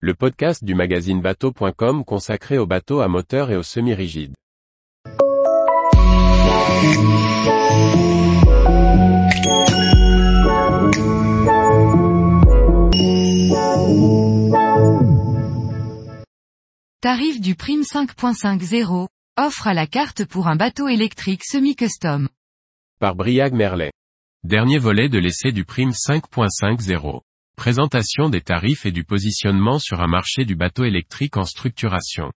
le podcast du magazine bateau.com consacré aux bateaux à moteur et aux semi-rigides. Tarif du prime 5.50, offre à la carte pour un bateau électrique semi-custom. Par Briag Merlet. Dernier volet de l'essai du prime 5.50. Présentation des tarifs et du positionnement sur un marché du bateau électrique en structuration.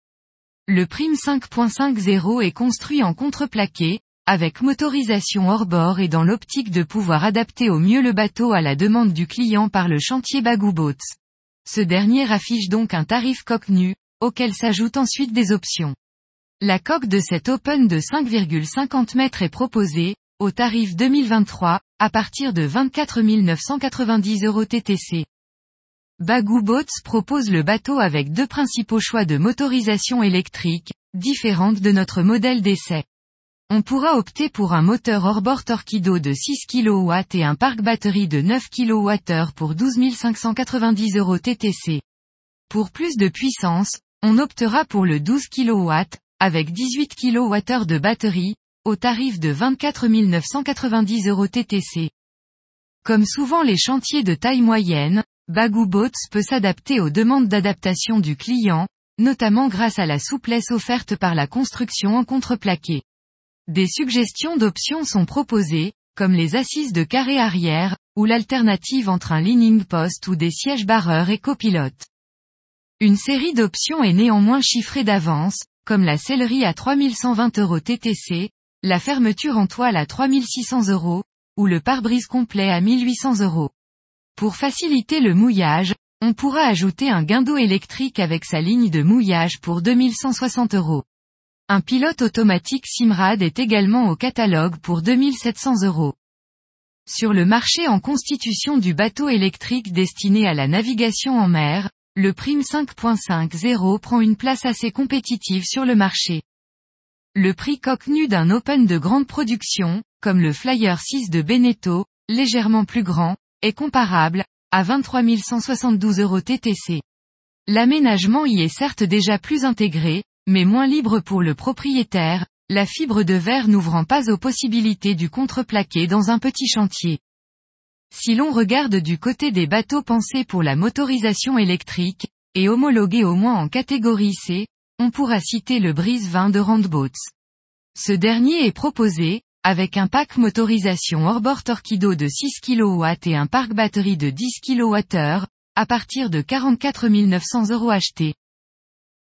Le prime 5.50 est construit en contreplaqué, avec motorisation hors bord et dans l'optique de pouvoir adapter au mieux le bateau à la demande du client par le chantier Bagou Boats. Ce dernier affiche donc un tarif coque nu, auquel s'ajoutent ensuite des options. La coque de cet Open de 5,50 mètres est proposée, au tarif 2023, à partir de 24 990 euros TTC. Bagou Boats propose le bateau avec deux principaux choix de motorisation électrique, différentes de notre modèle d'essai. On pourra opter pour un moteur hors-bord Torquido de 6 kW et un parc batterie de 9 kWh pour 12 590 euros TTC. Pour plus de puissance, on optera pour le 12 kW, avec 18 kWh de batterie, au tarif de 24 990 euros TTC. Comme souvent les chantiers de taille moyenne, Bagou Boats peut s'adapter aux demandes d'adaptation du client, notamment grâce à la souplesse offerte par la construction en contreplaqué. Des suggestions d'options sont proposées, comme les assises de carré arrière, ou l'alternative entre un leaning post ou des sièges barreurs et copilote. Une série d'options est néanmoins chiffrée d'avance, comme la sellerie à 3120 euros TTC, la fermeture en toile à 3600 euros, ou le pare-brise complet à 1800 euros. Pour faciliter le mouillage, on pourra ajouter un guindeau électrique avec sa ligne de mouillage pour 2160 euros. Un pilote automatique Simrad est également au catalogue pour 2700 euros. Sur le marché en constitution du bateau électrique destiné à la navigation en mer, le prime 5.50 prend une place assez compétitive sur le marché. Le prix coque nu d'un Open de grande production, comme le Flyer 6 de Beneteau, légèrement plus grand, est comparable, à 23 172 euros TTC. L'aménagement y est certes déjà plus intégré, mais moins libre pour le propriétaire, la fibre de verre n'ouvrant pas aux possibilités du contreplaqué dans un petit chantier. Si l'on regarde du côté des bateaux pensés pour la motorisation électrique, et homologués au moins en catégorie C, on pourra citer le Brise 20 de Randboats. Ce dernier est proposé, avec un pack motorisation hors-bord Torquido de 6 kW et un parc batterie de 10 kWh, à partir de 44 900 euros achetés.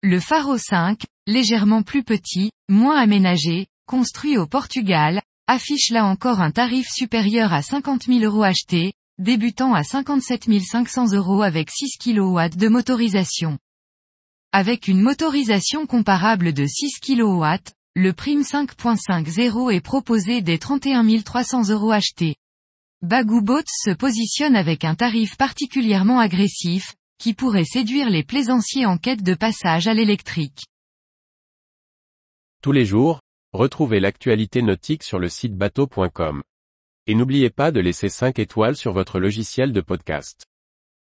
Le Faro 5, légèrement plus petit, moins aménagé, construit au Portugal, affiche là encore un tarif supérieur à 50 000 euros achetés, débutant à 57 500 euros avec 6 kW de motorisation. Avec une motorisation comparable de 6 kW, le prime 5.50 est proposé des 31 300 euros achetés. Bagou Boats se positionne avec un tarif particulièrement agressif, qui pourrait séduire les plaisanciers en quête de passage à l'électrique. Tous les jours, retrouvez l'actualité nautique sur le site bateau.com. Et n'oubliez pas de laisser 5 étoiles sur votre logiciel de podcast.